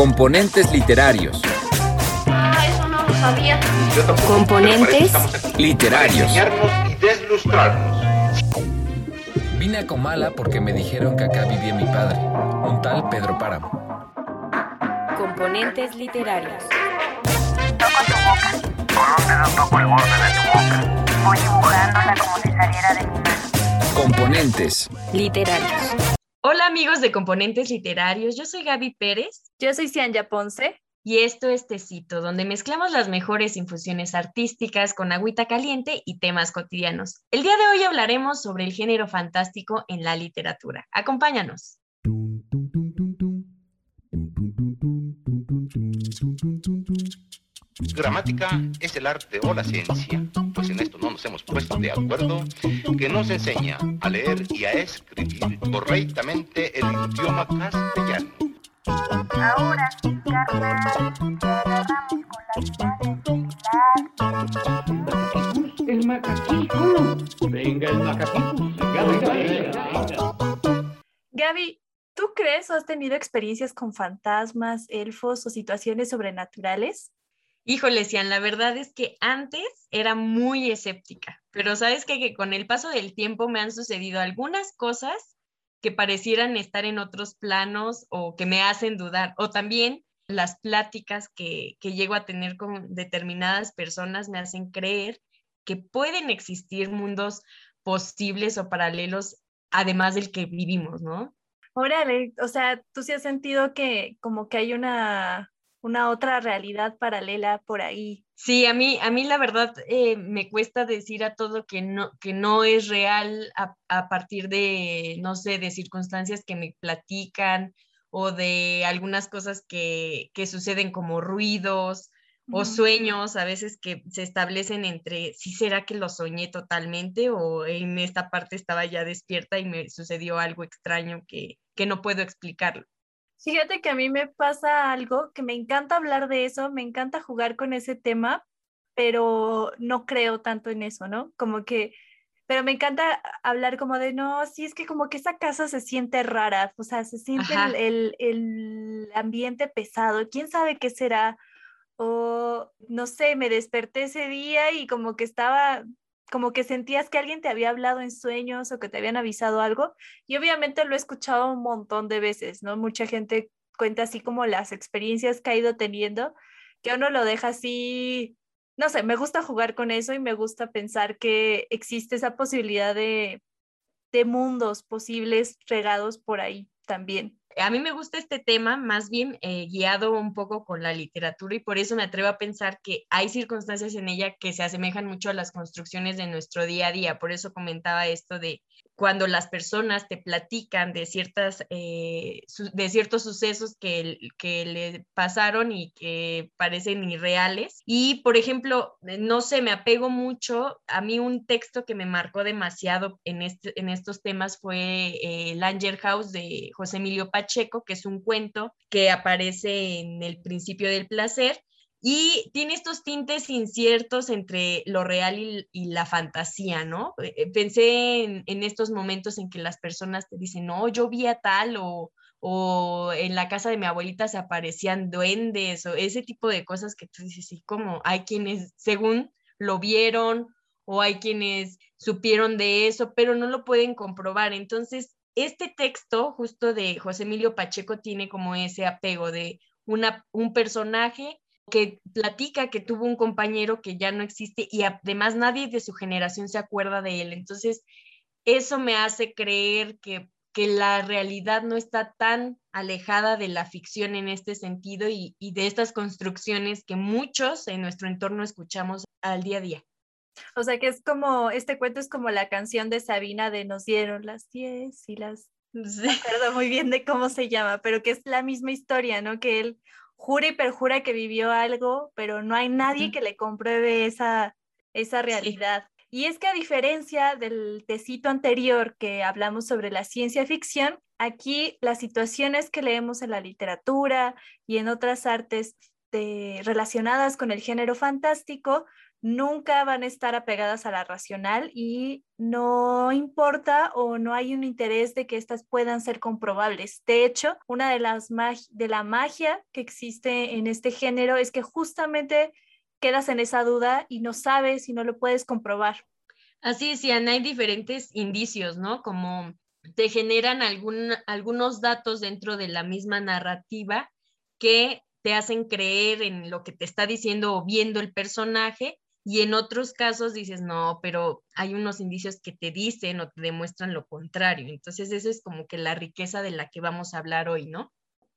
Componentes literarios. Ah, eso no lo sabía. Componentes Literarios. y deslustrarnos. Vine a Comala porque me dijeron que acá vivía mi padre, un tal Pedro Páramo. Componentes literarios. Toco tu boca. Con un dedo toco el borde de tu boca. Voy dibujándola como si saliera de mi mano. Componentes. Literarios. Hola amigos de Componentes Literarios, yo soy Gaby Pérez Yo soy Cianya Ponce. y esto es Tecito, donde mezclamos las mejores infusiones artísticas con agüita caliente y temas cotidianos. El día de hoy hablaremos sobre el género fantástico en la literatura. Acompáñanos. Gramática es el arte o la ciencia, pues en esto no nos hemos puesto de acuerdo, que nos enseña a leer y a escribir correctamente el idioma castellano. Ahora, carnal, te agarramos con las El macaquito. Venga, el macaquito. Venga, venga, venga. Gaby, ¿tú crees o has tenido experiencias con fantasmas, elfos o situaciones sobrenaturales? Híjole, Cian, la verdad es que antes era muy escéptica, pero sabes que con el paso del tiempo me han sucedido algunas cosas que parecieran estar en otros planos o que me hacen dudar, o también las pláticas que, que llego a tener con determinadas personas me hacen creer que pueden existir mundos posibles o paralelos además del que vivimos, ¿no? Órale, o sea, tú sí has sentido que como que hay una, una otra realidad paralela por ahí. Sí, a mí, a mí la verdad eh, me cuesta decir a todo que no, que no es real a, a partir de, no sé, de circunstancias que me platican o de algunas cosas que, que suceden como ruidos o Ujú. sueños a veces que se establecen entre si será que lo soñé totalmente o en esta parte estaba ya despierta y me sucedió algo extraño que, que no puedo explicarlo. Fíjate que a mí me pasa algo que me encanta hablar de eso, me encanta jugar con ese tema, pero no creo tanto en eso, ¿no? Como que, pero me encanta hablar como de, no, sí, es que como que esa casa se siente rara, o sea, se siente el, el, el ambiente pesado, quién sabe qué será, o no sé, me desperté ese día y como que estaba, como que sentías que alguien te había hablado en sueños o que te habían avisado algo. Y obviamente lo he escuchado un montón de veces, ¿no? Mucha gente cuenta así como las experiencias que ha ido teniendo, que uno lo deja así, no sé, me gusta jugar con eso y me gusta pensar que existe esa posibilidad de, de mundos posibles regados por ahí también. A mí me gusta este tema más bien eh, guiado un poco con la literatura y por eso me atrevo a pensar que hay circunstancias en ella que se asemejan mucho a las construcciones de nuestro día a día. Por eso comentaba esto de cuando las personas te platican de, ciertas, eh, de ciertos sucesos que, que le pasaron y que parecen irreales. Y, por ejemplo, eh, no sé, me apego mucho. A mí un texto que me marcó demasiado en, este, en estos temas fue eh, Langer House de José Emilio Pacheco, que es un cuento que aparece en el principio del placer y tiene estos tintes inciertos entre lo real y, la fantasía, ¿no? Eh, eh, Pensé en, estos momentos en que las personas te dicen, no, yo vi a tal o, o en la casa de mi abuelita se aparecían duendes o ese tipo de cosas que tú dices, sí, como hay quienes, según lo vieron o hay quienes supieron de eso, pero no lo pueden comprobar. Entonces, este texto justo de José Emilio Pacheco tiene como ese apego de una, un personaje que platica que tuvo un compañero que ya no existe y además nadie de su generación se acuerda de él. Entonces, eso me hace creer que, que la realidad no está tan alejada de la ficción en este sentido y, y de estas construcciones que muchos en nuestro entorno escuchamos al día a día. O sea que es como, este cuento es como la canción de Sabina de Nos dieron las 10 y las no me acuerdo muy bien de cómo se llama, pero que es la misma historia, ¿no? Que él jura y perjura que vivió algo, pero no hay nadie que le compruebe esa, esa realidad. Y es que a diferencia del tecito anterior que hablamos sobre la ciencia ficción, aquí las situaciones que leemos en la literatura y en otras artes de- relacionadas con el género fantástico nunca van a estar apegadas a la racional y no importa o no hay un interés de que estas puedan ser comprobables. De hecho, una de las de la magia que existe en este género es que justamente quedas en esa duda y no sabes y no lo puedes comprobar. Así es, hay diferentes indicios, ¿no? Como te generan algún, algunos datos dentro de la misma narrativa que te hacen creer en lo que te está diciendo o viendo el personaje y en otros casos dices, no, pero hay unos indicios que te dicen o te demuestran lo contrario. Entonces, eso es como que la riqueza de la que vamos a hablar hoy, ¿no?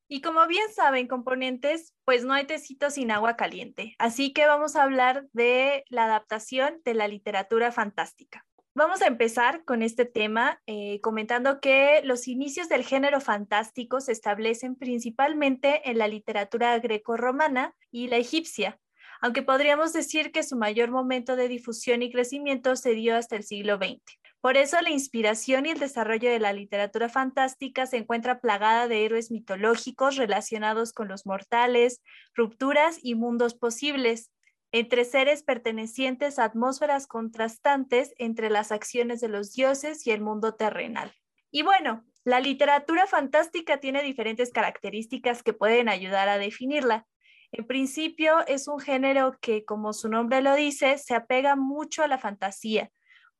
Y como bien saben, componentes, pues no hay tecito sin agua caliente. Así que vamos a hablar de la adaptación de la literatura fantástica. Vamos a empezar con este tema eh, comentando que los inicios del género fantástico se establecen principalmente en la literatura greco-romana y la egipcia, aunque podríamos decir que su mayor momento de difusión y crecimiento se dio hasta el siglo XX. Por eso la inspiración y el desarrollo de la literatura fantástica se encuentra plagada de héroes mitológicos relacionados con los mortales, rupturas y mundos posibles, entre seres pertenecientes a atmósferas contrastantes entre las acciones de los dioses y el mundo terrenal. Y bueno, la literatura fantástica tiene diferentes características que pueden ayudar a definirla. En principio, es un género que, como su nombre lo dice, se apega mucho a la fantasía,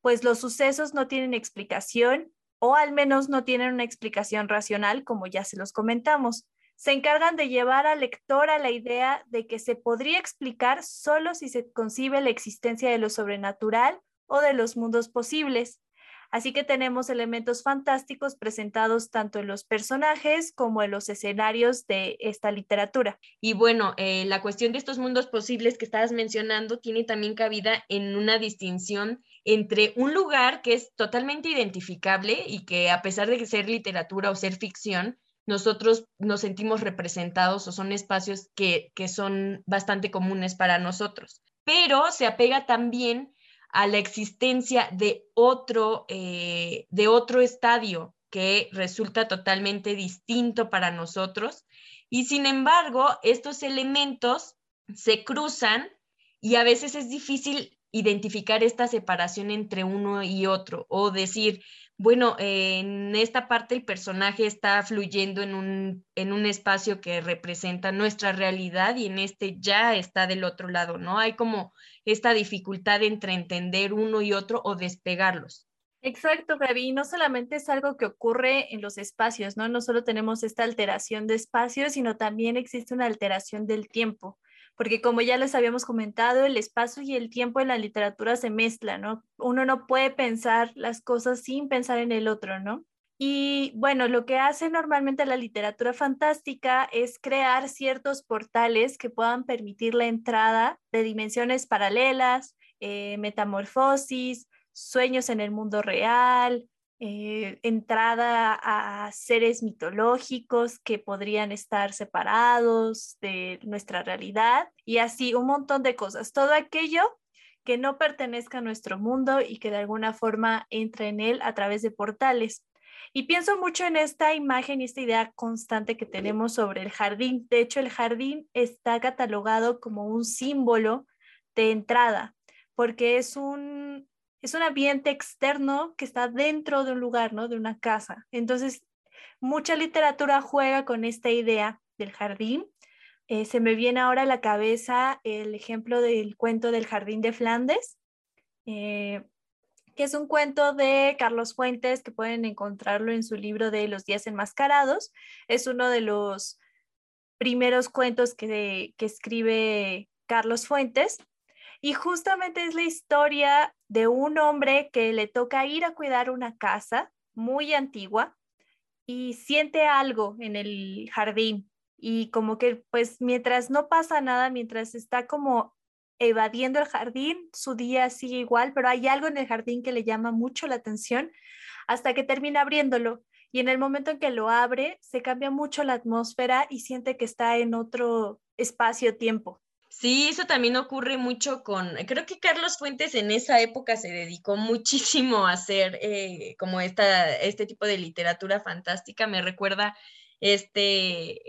pues los sucesos no tienen explicación o al menos no tienen una explicación racional, como ya se los comentamos. Se encargan de llevar al lector a la idea de que se podría explicar solo si se concibe la existencia de lo sobrenatural o de los mundos posibles. Así que tenemos elementos fantásticos presentados tanto en los personajes como en los escenarios de esta literatura. Y bueno, eh, la cuestión de estos mundos posibles que estabas mencionando tiene también cabida en una distinción entre un lugar que es totalmente identificable y que a pesar de ser literatura o ser ficción, nosotros nos sentimos representados o son espacios que, que son bastante comunes para nosotros. Pero se apega también a la existencia de otro, eh, de otro estadio que resulta totalmente distinto para nosotros. Y sin embargo, estos elementos se cruzan y a veces es difícil identificar esta separación entre uno y otro o decir, bueno, en esta parte el personaje está fluyendo en un, en un espacio que representa nuestra realidad y en este ya está del otro lado, ¿no? Hay como esta dificultad entre entender uno y otro o despegarlos. Exacto, Gaby. No solamente es algo que ocurre en los espacios, ¿no? No solo tenemos esta alteración de espacios, sino también existe una alteración del tiempo porque como ya les habíamos comentado, el espacio y el tiempo en la literatura se mezclan, ¿no? Uno no puede pensar las cosas sin pensar en el otro, ¿no? Y bueno, lo que hace normalmente la literatura fantástica es crear ciertos portales que puedan permitir la entrada de dimensiones paralelas, eh, metamorfosis, sueños en el mundo real, eh, entrada a seres mitológicos que podrían estar separados de nuestra realidad y así un montón de cosas. Todo aquello que no pertenezca a nuestro mundo y que de alguna forma entre en él a través de portales. Y pienso mucho en esta imagen y esta idea constante que tenemos sobre el jardín. De hecho, el jardín está catalogado como un símbolo de entrada, porque es un, es un ambiente externo que está dentro de un lugar, ¿no? De una casa. Entonces, mucha literatura juega con esta idea del jardín. Eh, se me viene ahora a la cabeza el ejemplo del cuento del jardín de Flandes, eh, que es un cuento de Carlos Fuentes, que pueden encontrarlo en su libro de Los días enmascarados. Es uno de los primeros cuentos que, que escribe Carlos Fuentes y justamente es la historia de un hombre que le toca ir a cuidar una casa muy antigua y siente algo en el jardín. Y como que pues mientras no pasa nada, mientras está como evadiendo el jardín, su día sigue igual, pero hay algo en el jardín que le llama mucho la atención hasta que termina abriéndolo. Y en el momento en que lo abre, se cambia mucho la atmósfera y siente que está en otro espacio-tiempo. Sí, eso también ocurre mucho con, creo que Carlos Fuentes en esa época se dedicó muchísimo a hacer eh, como esta, este tipo de literatura fantástica. Me recuerda este,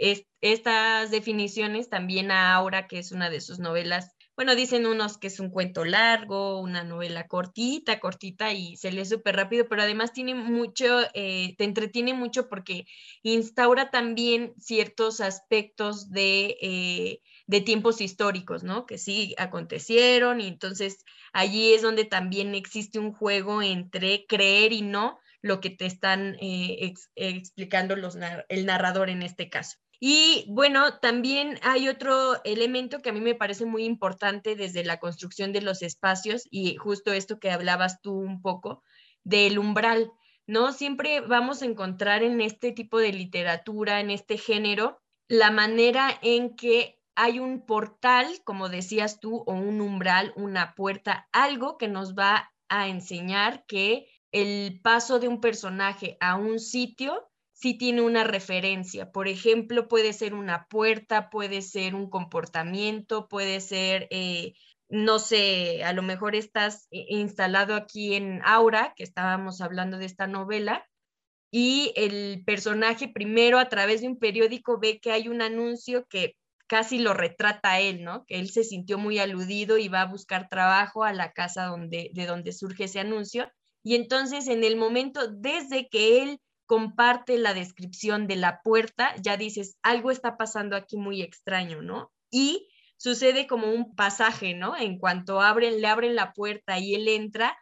estas definiciones también a Aura, que es una de sus novelas bueno, dicen unos que es un cuento largo, una novela cortita, cortita y se lee súper rápido, pero además tiene mucho, eh, te entretiene mucho porque instaura también ciertos aspectos de, eh, de tiempos históricos, ¿no? Que sí acontecieron y entonces allí es donde también existe un juego entre creer y no lo que te están eh, ex- explicando los, el narrador en este caso. Y bueno, también hay otro elemento que a mí me parece muy importante desde la construcción de los espacios y justo esto que hablabas tú un poco del umbral, ¿no? Siempre vamos a encontrar en este tipo de literatura, en este género, la manera en que hay un portal, como decías tú, o un umbral, una puerta, algo que nos va a enseñar que el paso de un personaje a un sitio sí tiene una referencia. Por ejemplo, puede ser una puerta, puede ser un comportamiento, puede ser, eh, no sé, a lo mejor estás i- instalado aquí en Aura, que estábamos hablando de esta novela, y el personaje primero a través de un periódico ve que hay un anuncio que casi lo retrata él, ¿no? Que él se sintió muy aludido y va a buscar trabajo a la casa donde, de donde surge ese anuncio. Y entonces en el momento, desde que él comparte la descripción de la puerta, ya dices, algo está pasando aquí muy extraño, ¿no? Y sucede como un pasaje, ¿no? En cuanto abren, le abren la puerta y él entra,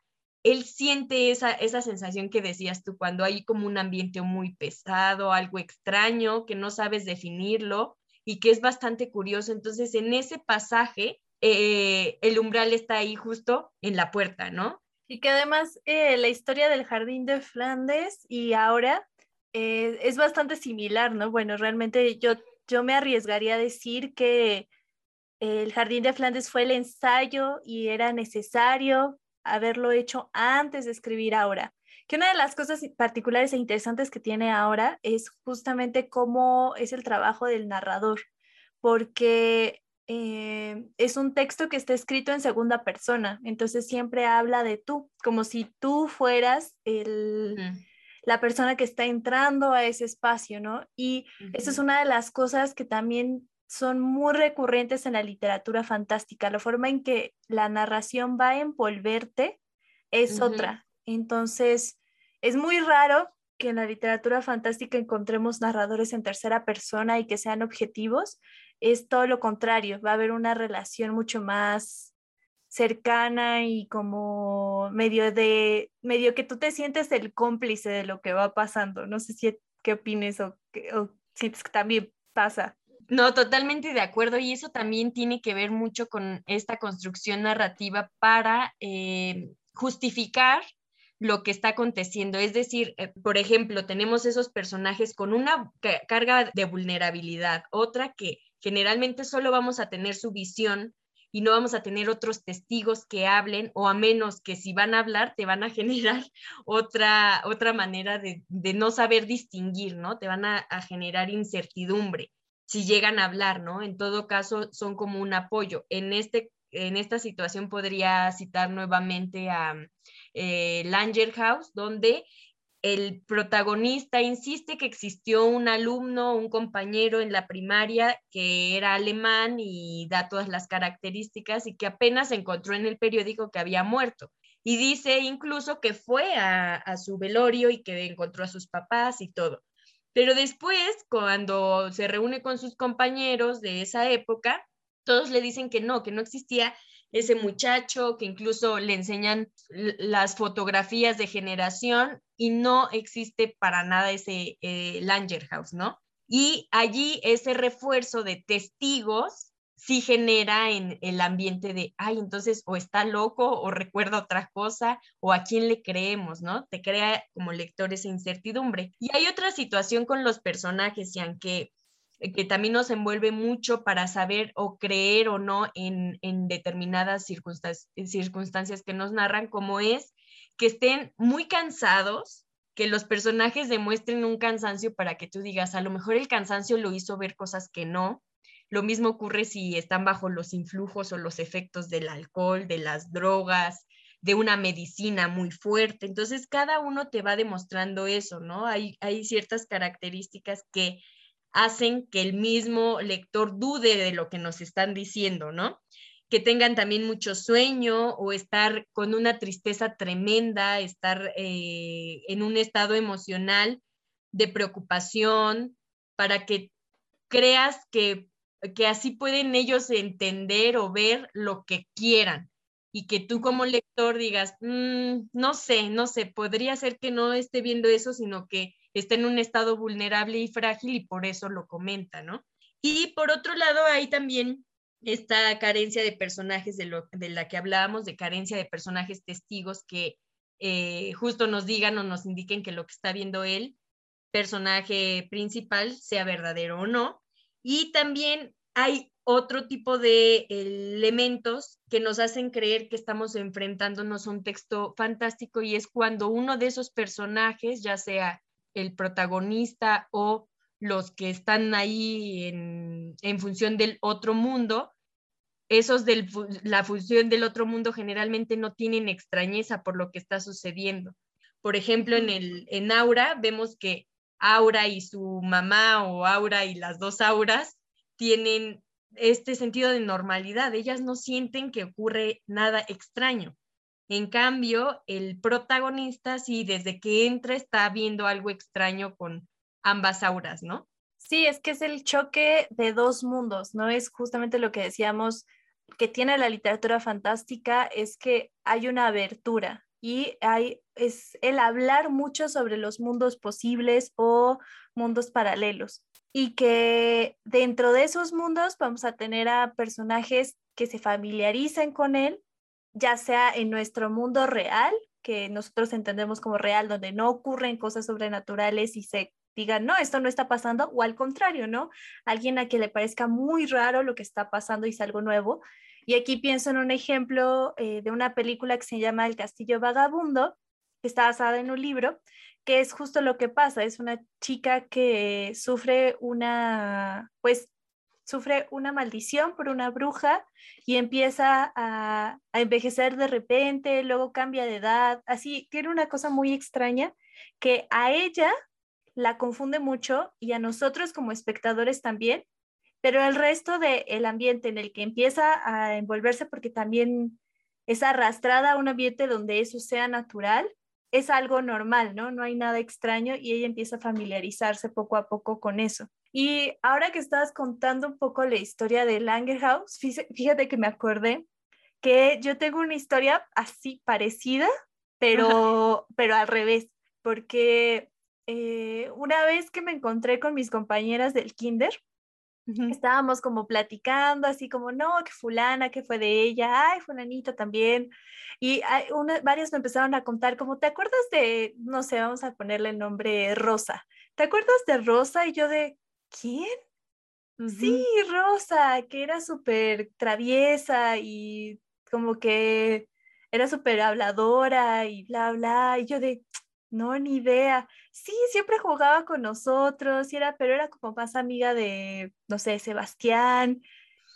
él siente esa, esa sensación que decías tú, cuando hay como un ambiente muy pesado, algo extraño, que no sabes definirlo y que es bastante curioso. Entonces, en ese pasaje, eh, el umbral está ahí justo en la puerta, ¿no? Y que además eh, la historia del jardín de Flandes y ahora eh, es bastante similar, ¿no? Bueno, realmente yo, yo me arriesgaría a decir que el jardín de Flandes fue el ensayo y era necesario haberlo hecho antes de escribir ahora. Que una de las cosas particulares e interesantes que tiene ahora es justamente cómo es el trabajo del narrador, porque eh, es un texto que está escrito en segunda persona, entonces siempre habla de tú, como si tú fueras el, la persona que está entrando a ese espacio, ¿no? Y esa es ujú. una de las cosas que también son muy recurrentes en la literatura fantástica, la forma en que la narración va a envolverte es otra. Entonces, es muy raro que en la literatura fantástica encontremos narradores en tercera persona y que sean objetivos, es todo lo contrario, va a haber una relación mucho más cercana y como medio de, medio que tú te sientes el cómplice de lo que va pasando. No sé si qué opines o, o sientes que también pasa. No, totalmente de acuerdo. Y eso también tiene que ver mucho con esta construcción narrativa para eh, justificar lo que está aconteciendo. Es decir, eh, por ejemplo, tenemos esos personajes con una ca- carga de vulnerabilidad, otra que generalmente solo vamos a tener su visión y no vamos a tener otros testigos que hablen, o a menos que si van a hablar, te van a generar otra, otra manera de, de no saber distinguir, ¿no? Te van a, a generar incertidumbre si llegan a hablar, ¿no? En todo caso, son como un apoyo. En, este, en esta situación podría citar nuevamente a eh, Langerhaus, donde el protagonista insiste que existió un alumno, un compañero en la primaria que era alemán y da todas las características y que apenas encontró en el periódico que había muerto. Y dice incluso que fue a, a su velorio y que encontró a sus papás y todo. Pero después, cuando se reúne con sus compañeros de esa época, todos le dicen que no, que no existía ese muchacho, que incluso le enseñan las fotografías de generación y no existe para nada ese eh, Langerhaus, ¿no? Y allí ese refuerzo de testigos sí genera en el ambiente de, ay, entonces o está loco o recuerda otra cosa o a quién le creemos, ¿no? Te crea como lector esa incertidumbre. Y hay otra situación con los personajes, y aunque que también nos envuelve mucho para saber o creer o no en, en determinadas circunstancias, circunstancias que nos narran, como es que estén muy cansados, que los personajes demuestren un cansancio para que tú digas, a lo mejor el cansancio lo hizo ver cosas que no. Lo mismo ocurre si están bajo los influjos o los efectos del alcohol, de las drogas, de una medicina muy fuerte. Entonces, cada uno te va demostrando eso, ¿no? Hay, hay ciertas características que hacen que el mismo lector dude de lo que nos están diciendo, ¿no? que tengan también mucho sueño o estar con una tristeza tremenda, estar eh, en un estado emocional de preocupación, para que creas que, que así pueden ellos entender o ver lo que quieran y que tú como lector digas, "Mm, no sé, no sé, podría ser que no esté viendo eso, sino que está en un estado vulnerable y frágil y por eso lo comenta, ¿no? Y por otro lado, hay también esta carencia de personajes de, lo, de la que hablábamos, de carencia de personajes testigos que eh, justo nos digan o nos indiquen que lo que está viendo él, personaje principal, sea verdadero o no. Y también hay otro tipo de elementos que nos hacen creer que estamos enfrentándonos a un texto fantástico y es cuando uno de esos personajes, ya sea el protagonista o los que están ahí en, en función del otro mundo, esos de la función del otro mundo generalmente no tienen extrañeza por lo que está sucediendo. Por ejemplo, en, el, en Aura vemos que Aura y su mamá o Aura y las dos Auras tienen este sentido de normalidad. Ellas no sienten que ocurre nada extraño. En cambio, el protagonista sí, desde que entra está viendo algo extraño con ambas auras, ¿no? Sí, es que es el choque de dos mundos, ¿no? Es justamente lo que decíamos que tiene la literatura fantástica, es que hay una abertura y hay, es el hablar mucho sobre los mundos posibles o mundos paralelos y que dentro de esos mundos vamos a tener a personajes que se familiaricen con él, ya sea en nuestro mundo real, que nosotros entendemos como real, donde no ocurren cosas sobrenaturales y se digan, no, esto no está pasando, o al contrario, ¿no? Alguien a quien le parezca muy raro lo que está pasando y es algo nuevo. Y aquí pienso en un ejemplo eh, de una película que se llama El Castillo Vagabundo, que está basada en un libro, que es justo lo que pasa, es una chica que sufre una, pues, sufre una maldición por una bruja y empieza a, envejecer de repente, luego cambia de edad, así, tiene una cosa muy extraña que a ella la confunde mucho y a nosotros como espectadores también, pero el resto del ambiente en el que empieza a envolverse, porque también es arrastrada a un ambiente donde eso sea natural, es algo normal, ¿no? No hay nada extraño y ella empieza a familiarizarse poco a poco con eso. Y ahora que estabas contando un poco la historia de Langerhaus, fíjate que me acordé que yo tengo una historia así parecida, pero, pero al revés, porque eh, una vez que me encontré con mis compañeras del kinder, Estábamos como platicando, así como, no, que fulana, que fue de ella, ay, fulanita también. Y hay una, varios me empezaron a contar, como, ¿te acuerdas de, no sé, vamos a ponerle el nombre Rosa? ¿Te acuerdas de Rosa? Y yo de, ¿quién? Sí, Rosa, que era súper traviesa y como que era súper habladora y bla, bla. Y yo de, no, ni idea. Sí, siempre jugaba con nosotros, y era, pero era como más amiga de, no sé, Sebastián.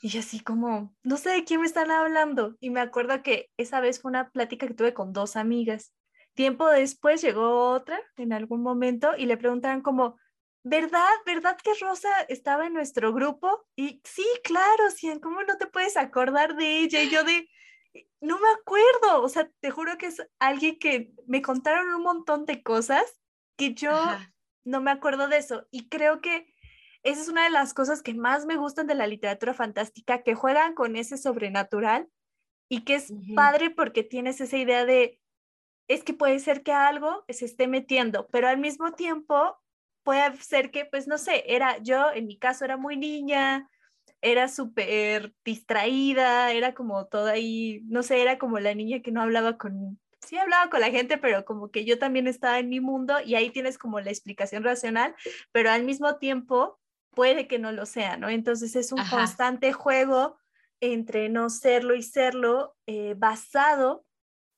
Y yo así como, no sé de quién me están hablando. Y me acuerdo que esa vez fue una plática que tuve con dos amigas. Tiempo después llegó otra en algún momento y le preguntaron como, ¿verdad? ¿Verdad que Rosa estaba en nuestro grupo? Y sí, claro, sí, ¿cómo no te puedes acordar de ella? Y yo de, no me acuerdo, o sea, te juro que es alguien que me contaron un montón de cosas que yo Ajá. no me acuerdo de eso. Y creo que esa es una de las cosas que más me gustan de la literatura fantástica, que juegan con ese sobrenatural y que es uh -huh. padre porque tienes esa idea de, es que puede ser que algo se esté metiendo, pero al mismo tiempo puede ser que, pues no sé, era yo, en mi caso era muy niña, era súper distraída, era como toda ahí, no sé, era como la niña que no hablaba con, sí hablaba con la gente, pero como que yo también estaba en mi mundo y ahí tienes como la explicación racional, pero al mismo tiempo puede que no lo sea, ¿no? Entonces es un Ajá. constante juego entre no serlo y serlo, eh, basado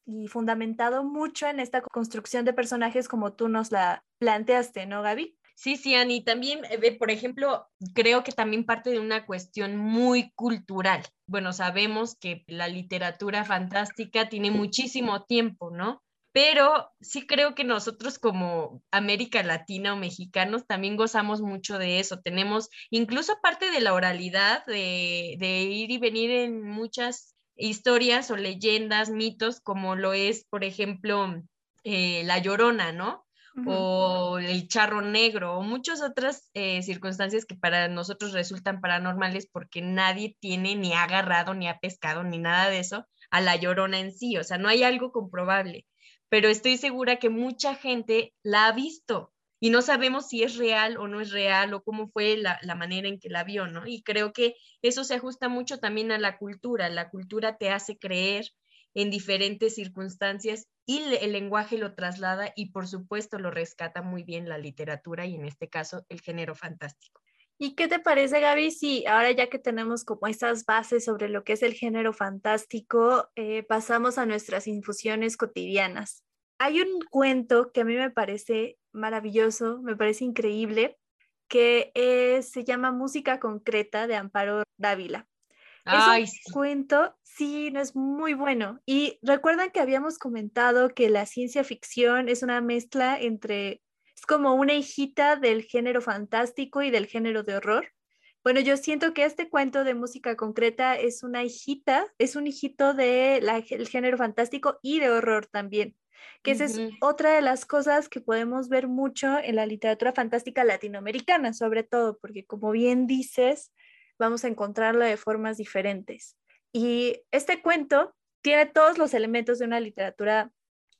y fundamentado mucho en esta construcción de personajes como tú nos la planteaste, ¿no, Gaby? Sí, sí, Ani, también, eh, por ejemplo, creo que también parte de una cuestión muy cultural. Bueno, sabemos que la literatura fantástica tiene muchísimo tiempo, ¿no? pero sí creo que nosotros como América Latina o mexicanos también gozamos mucho de eso. Tenemos incluso parte de la oralidad, de, de ir y venir en muchas historias o leyendas, mitos, como lo es, por ejemplo, eh, La Llorona, ¿no? O el charro negro o muchas otras eh, circunstancias que para nosotros resultan paranormales porque nadie tiene ni ha agarrado ni ha pescado ni nada de eso a la llorona en sí, o sea, no hay algo comprobable, pero estoy segura que mucha gente la ha visto y no sabemos si es real o no es real o cómo fue la, la, manera en que la vio, ¿no? Y creo que eso se ajusta mucho también a la cultura. La cultura te hace creer en diferentes circunstancias y el lenguaje lo traslada y por supuesto lo rescata muy bien la literatura y en este caso el género fantástico. ¿Y qué te parece, Gaby, si ahora ya que tenemos como estas bases sobre lo que es el género fantástico, eh, pasamos a nuestras infusiones cotidianas? Hay un cuento que a mí me parece maravilloso, me parece increíble, que se llama Música Concreta de Amparo Dávila. Ay, es un cuento, sí, no es muy bueno. Y recuerdan que habíamos comentado que la ciencia ficción es una mezcla entre es como una hijita del género fantástico y del género de horror. Bueno, yo siento que este cuento de música concreta es una hijita, es un hijito del el género fantástico y de horror también, que esa es otra de las cosas que podemos ver mucho en la literatura fantástica latinoamericana, sobre todo, porque como bien dices, vamos a encontrarla de formas diferentes. Y este cuento tiene todos los elementos de una literatura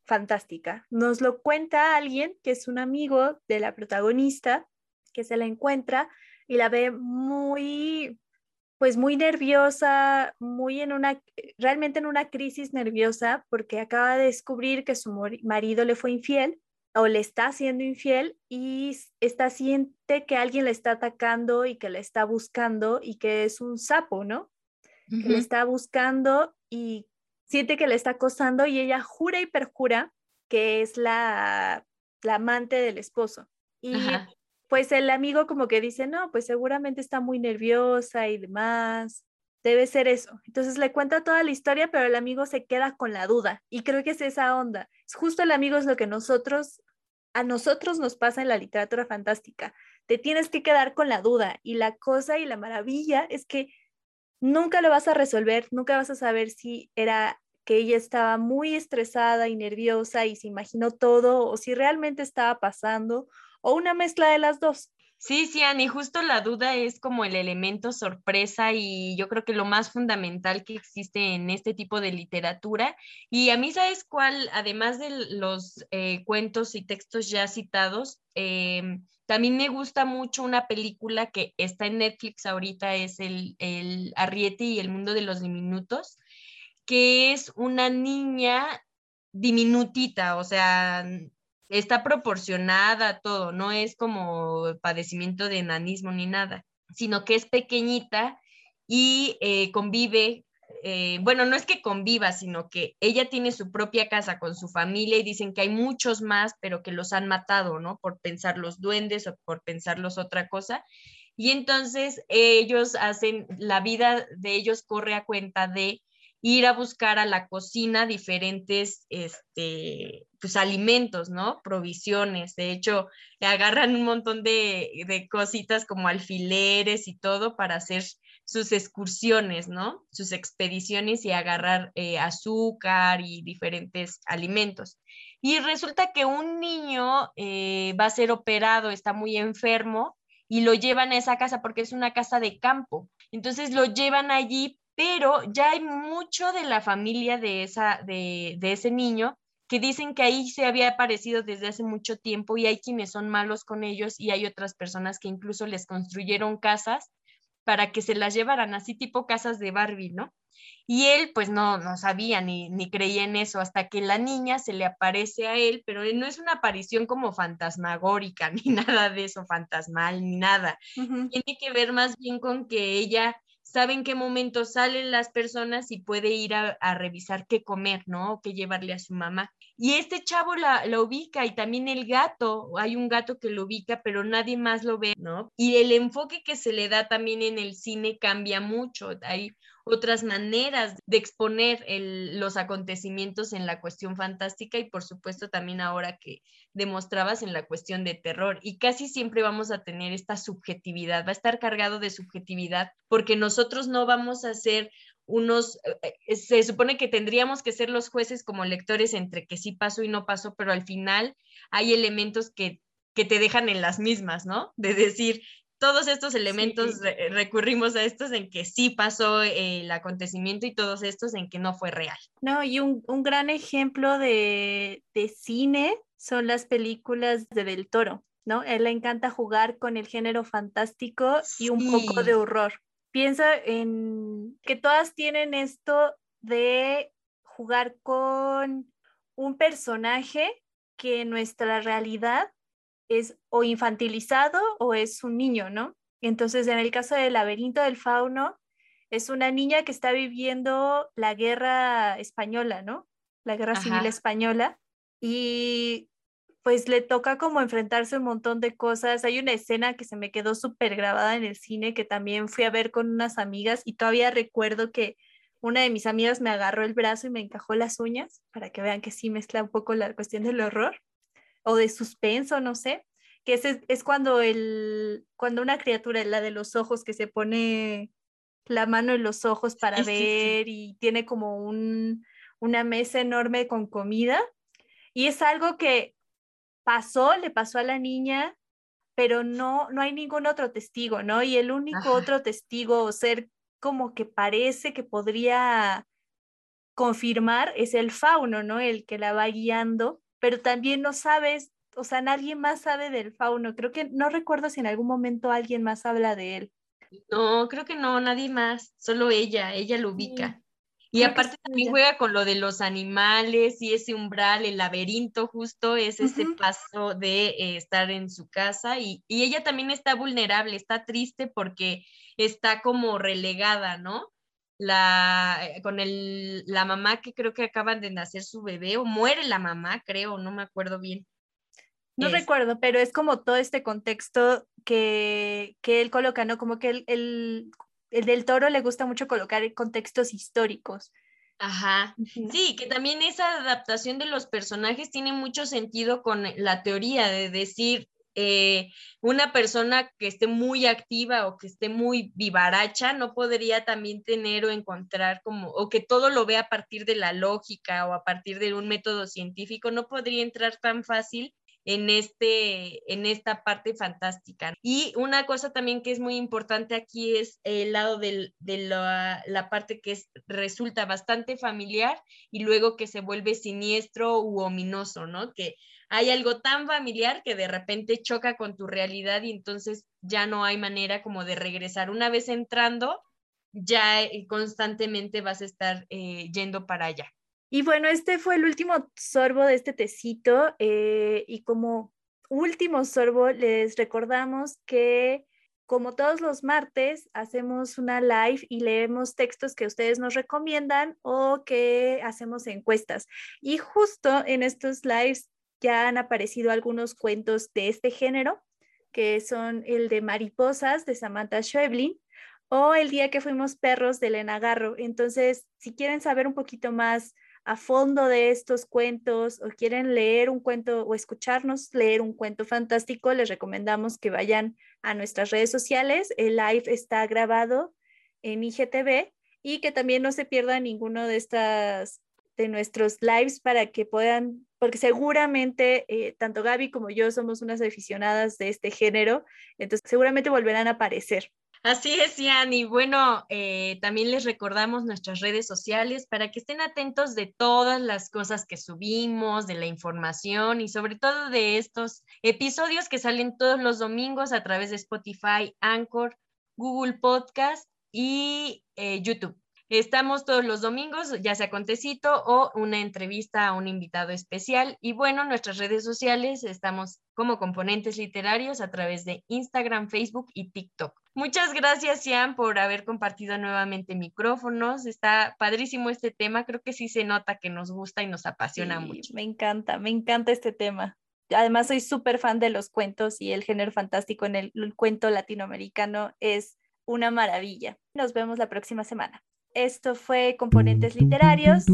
fantástica. Nos lo cuenta alguien que es un amigo de la protagonista, que se la encuentra y la ve muy, pues muy nerviosa, muy en una, realmente en una crisis nerviosa porque acaba de descubrir que su marido le fue infiel o le está siendo infiel y está siente que alguien le está atacando y que le está buscando y que es un sapo, ¿no? Que le está buscando y siente que le está acosando y ella jura y perjura que es la, la amante del esposo. Y pues el amigo como que dice, no, pues seguramente está muy nerviosa y demás, debe ser eso. Entonces le cuenta toda la historia, pero el amigo se queda con la duda y creo que es esa onda. Es justo el amigo es lo que nosotros, a nosotros nos pasa en la literatura fantástica. Te tienes que quedar con la duda y la cosa y la maravilla es que nunca lo vas a resolver, nunca vas a saber si era que ella estaba muy estresada y nerviosa y se imaginó todo o si realmente estaba pasando o una mezcla de las dos. Sí, sí, Ani, justo la duda es como el elemento sorpresa y yo creo que lo más fundamental que existe en este tipo de literatura. Y a mí, ¿sabes cuál? Además de los eh, cuentos y textos ya citados, em, también me gusta mucho una película que está en Netflix ahorita, es el, el Arriete y el Mundo de los Diminutos, que es una niña diminutita, o sea, está proporcionada todo, no es como padecimiento de enanismo ni nada, sino que es pequeñita y eh, convive, eh, bueno, no es que conviva, sino que ella tiene su propia casa con su familia y dicen que hay muchos más, pero que los han matado, ¿no? Por pensar los duendes o por pensarlos otra cosa. Y entonces ellos hacen, la vida de ellos corre a cuenta de ir a buscar a la cocina diferentes este, pues, alimentos, ¿no? Provisiones. De hecho, agarran un montón de, cositas como alfileres y todo para hacer sus excursiones, ¿no? Sus expediciones y agarrar eh, azúcar y diferentes alimentos. Y resulta que un niño eh, va a ser operado, está muy enfermo y lo llevan a esa casa porque es una casa de campo. Entonces lo llevan allí pero ya hay mucho de la familia de, esa, de, de ese niño que dicen que ahí se había aparecido desde hace mucho tiempo y hay quienes son malos con ellos y hay otras personas que incluso les construyeron casas para que se las llevaran, así tipo casas de Barbie, ¿no? Y él pues no, no sabía ni, ni creía en eso hasta que la niña se le aparece a él, pero no es una aparición como fantasmagórica, ni nada de eso, fantasmal, ni nada. Tiene que ver más bien con que ella sabe en qué momento salen las personas y puede ir a, revisar qué comer, ¿no? O qué llevarle a su mamá. Y este chavo la, ubica y también el gato, hay un gato que lo ubica, pero nadie más lo ve, ¿no? Y el enfoque que se le da también en el cine cambia mucho. Hay otras maneras de exponer los acontecimientos en la cuestión fantástica y por supuesto también ahora que demostrabas en la cuestión de terror. Y casi siempre vamos a tener esta subjetividad, va a estar cargado de subjetividad porque nosotros no vamos a ser unos, eh, se supone que tendríamos que ser los jueces como lectores entre que sí pasó y no pasó, pero al final hay elementos que, que te dejan en las mismas, ¿no? De decir, todos estos elementos sí. re recurrimos a estos en que sí pasó el acontecimiento y todos estos en que no fue real. No, y un, un gran ejemplo de, de, cine son las películas de Del Toro, ¿no? Él le encanta jugar con el género fantástico y un sí. poco de horror. Piensa en que todas tienen esto de jugar con un personaje que en nuestra realidad es o infantilizado o es un niño, ¿no? Entonces, en el caso del laberinto del fauno, es una niña que está viviendo la guerra española, ¿no? La guerra Ajá. civil española. Y pues le toca como enfrentarse a un montón de cosas. Hay una escena que se me quedó súper grabada en el cine que también fui a ver con unas amigas y todavía recuerdo que una de mis amigas me agarró el brazo y me encajó las uñas para que vean que sí mezcla un poco la cuestión del horror o de suspenso, no sé, que es, es cuando, el, cuando una criatura, la de los ojos, que se pone la mano en los ojos para sí, ver sí, sí. y tiene como un, una mesa enorme con comida. Y es algo que pasó, le pasó a la niña, pero no, no hay ningún otro testigo, ¿no? Y el único Ajá. otro testigo o ser como que parece que podría confirmar es el fauno, ¿no? El que la va guiando pero también no sabes, o sea, nadie más sabe del fauno. Creo que no recuerdo si en algún momento alguien más habla de él. No, creo que no, nadie más, solo ella, ella lo ubica. Y creo aparte también juega con lo de los animales y ese umbral, el laberinto justo es uh -huh. ese paso de eh, estar en su casa y, y ella también está vulnerable, está triste porque está como relegada, ¿no? La, eh, con el, la mamá que creo que acaban de nacer su bebé, o muere la mamá, creo, no me acuerdo bien. No es. recuerdo, pero es como todo este contexto que, que él coloca, ¿no? Como que el, el, el, del toro le gusta mucho colocar contextos históricos. Ajá, sí, que también esa adaptación de los personajes tiene mucho sentido con la teoría de decir, eh, una persona que esté muy activa o que esté muy vivaracha no podría también tener o encontrar como, o que todo lo vea a partir de la lógica o a partir de un método científico, no podría entrar tan fácil en, este, en esta parte fantástica. Y una cosa también que es muy importante aquí es el lado del, de la, la, parte que es, resulta bastante familiar y luego que se vuelve siniestro u ominoso, ¿no? Que hay algo tan familiar que de repente choca con tu realidad y entonces ya no hay manera como de regresar. Una vez entrando, ya eh, constantemente vas a estar eh, yendo para allá. Y bueno, este fue el último sorbo de este tecito eh, y como último sorbo les recordamos que como todos los martes hacemos una live y leemos textos que ustedes nos recomiendan o que hacemos encuestas. Y justo en estos lives ya han aparecido algunos cuentos de este género, que son el de Mariposas de Samantha Schweblin o El día que fuimos perros de Elena Garro. Entonces, si quieren saber un poquito más a fondo de estos cuentos o quieren leer un cuento o escucharnos leer un cuento fantástico, les recomendamos que vayan a nuestras redes sociales. El live está grabado en IGTV y que también no se pierdan ninguno de estas de nuestros lives para que puedan, porque seguramente eh, tanto Gaby como yo somos unas aficionadas de este género, entonces seguramente volverán a aparecer. Así es, Ian. Y bueno, eh, también les recordamos nuestras redes sociales para que estén atentos de todas las cosas que subimos, de la información y sobre todo de estos episodios que salen todos los domingos a través de Spotify, Anchor, Google Podcast y eh, YouTube. Estamos todos los domingos, ya sea con tecito o una entrevista a un invitado especial. Y bueno, nuestras redes sociales estamos como componentes literarios a través de Instagram, Facebook y TikTok. Muchas gracias, Ian, por haber compartido nuevamente micrófonos. Está padrísimo este tema. Creo que sí se nota que nos gusta y nos apasiona Sí, mucho. Me encanta, me encanta este tema. Además, soy súper fan de los cuentos y el género fantástico en el, el cuento latinoamericano es una maravilla. Nos vemos la próxima semana. Esto fue Componentes Literarios.